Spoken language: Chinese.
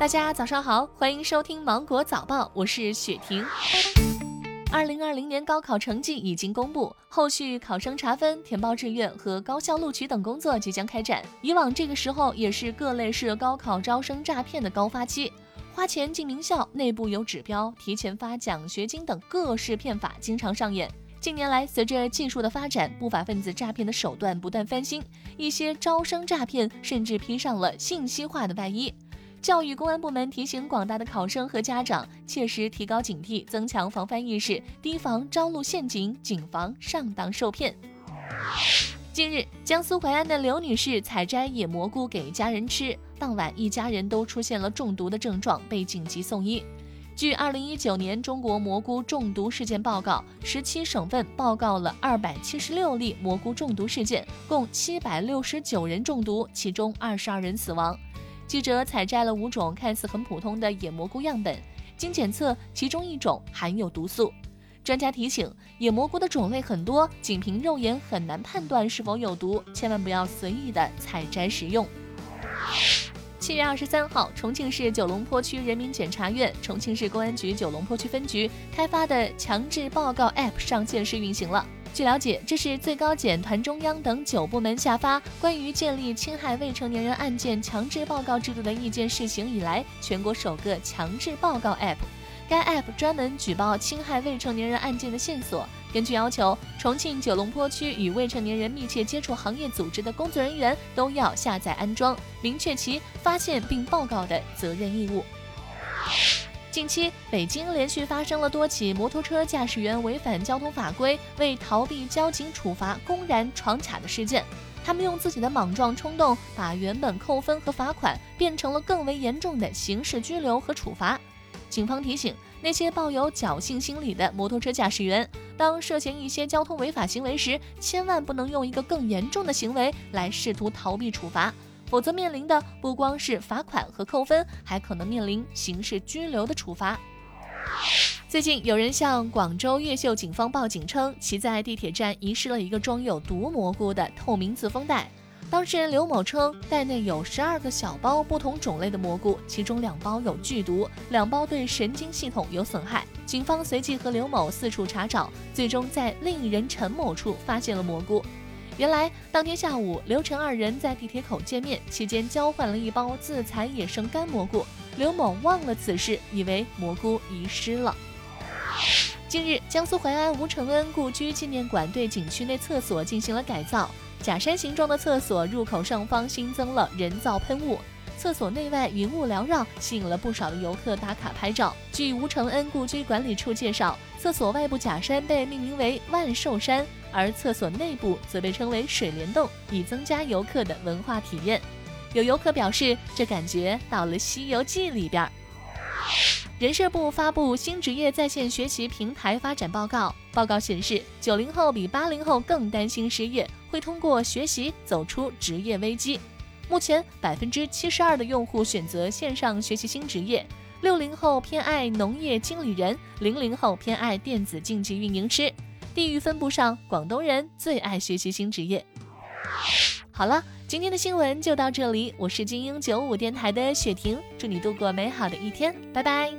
大家早上好，欢迎收听芒果早报，我是雪婷。二零二零年高考成绩已经公布，后续考生查分、填报志愿和高校录取等工作即将开展。以往这个时候也是各类市高考招生诈骗的高发期，花钱进名校、内部有指标、提前发奖学金等各式骗法经常上演。近年来，随着技术的发展，不法分子诈骗的手段不断翻新，一些招生诈骗甚至披上了信息化的外衣。教育公安部门提醒广大的考生和家长，切实提高警惕，增强防范意识，提防招录陷阱，谨防上当受骗。近日，江苏淮安的刘女士采摘野蘑菇给家人吃，当晚一家人都出现了中毒的症状，被紧急送医。据二零一九年中国蘑菇中毒事件报告，十七省份报告了二百七十六例蘑菇中毒事件，共七百六十九人中毒，其中二十二人死亡。记者采摘了五种看似很普通的野蘑菇样本，经检测，其中一种含有毒素。专家提醒，野蘑菇的种类很多，仅凭肉眼很难判断是否有毒，千万不要随意的采摘食用。七月二十三号，重庆市九龙坡区人民检察院、重庆市公安局九龙坡区分局开发的强制报告 App 上线试运行了。据了解，这是最高检、团中央等九部门下发关于建立侵害未成年人案件强制报告制度的意见试行以来，全国首个强制报告 App。该 App 专门举报侵害未成年人案件的线索。根据要求，重庆九龙坡区与未成年人密切接触行业组织的工作人员都要下载安装，明确其发现并报告的责任义务。近期，北京连续发生了多起摩托车驾驶员违反交通法规，为逃避交警处罚，公然闯卡的事件。他们用自己的莽撞冲动，把原本扣分和罚款变成了更为严重的刑事拘留和处罚。警方提醒那些抱有侥幸心理的摩托车驾驶员，当涉嫌一些交通违法行为时，千万不能用一个更严重的行为来试图逃避处罚。否则面临的不光是罚款和扣分，还可能面临刑事拘留的处罚。最近有人向广州越秀警方报警称，其在地铁站遗失了一个装有毒蘑菇的透明自封袋。当事人刘某称，袋内有十二个小包不同种类的蘑菇，其中两包有剧毒，两包对神经系统有损害。警方随即和刘某四处查找，最终在另一人陈某处发现了蘑菇。原来当天下午，刘晨二人在地铁口见面，期间交换了一包自采野生干蘑菇。刘某忘了此事，以为蘑菇遗失了。近日，江苏淮安吴承恩故居纪念馆对景区内厕所进行了改造，假山形状的厕所入口上方新增了人造喷雾，厕所内外云雾缭绕，吸引了不少的游客打卡拍照。据吴承恩故居管理处介绍，厕所外部假山被命名为万寿山。而厕所内部则被称为水帘洞，以增加游客的文化体验。有游客表示，这感觉到了《西游记》里边。人社部发布新职业在线学习平台发展报告，报告显示，九零后比八零后更担心失业，会通过学习走出职业危机。目前，百分之七十二的用户选择线上学习新职业，六零后偏爱农业经理人，零零后偏爱电子竞技运营师。地域分布上，广东人最爱学习新职业。好了，今天的新闻就到这里，我是精英九五电台的雪婷，祝你度过美好的一天，拜拜。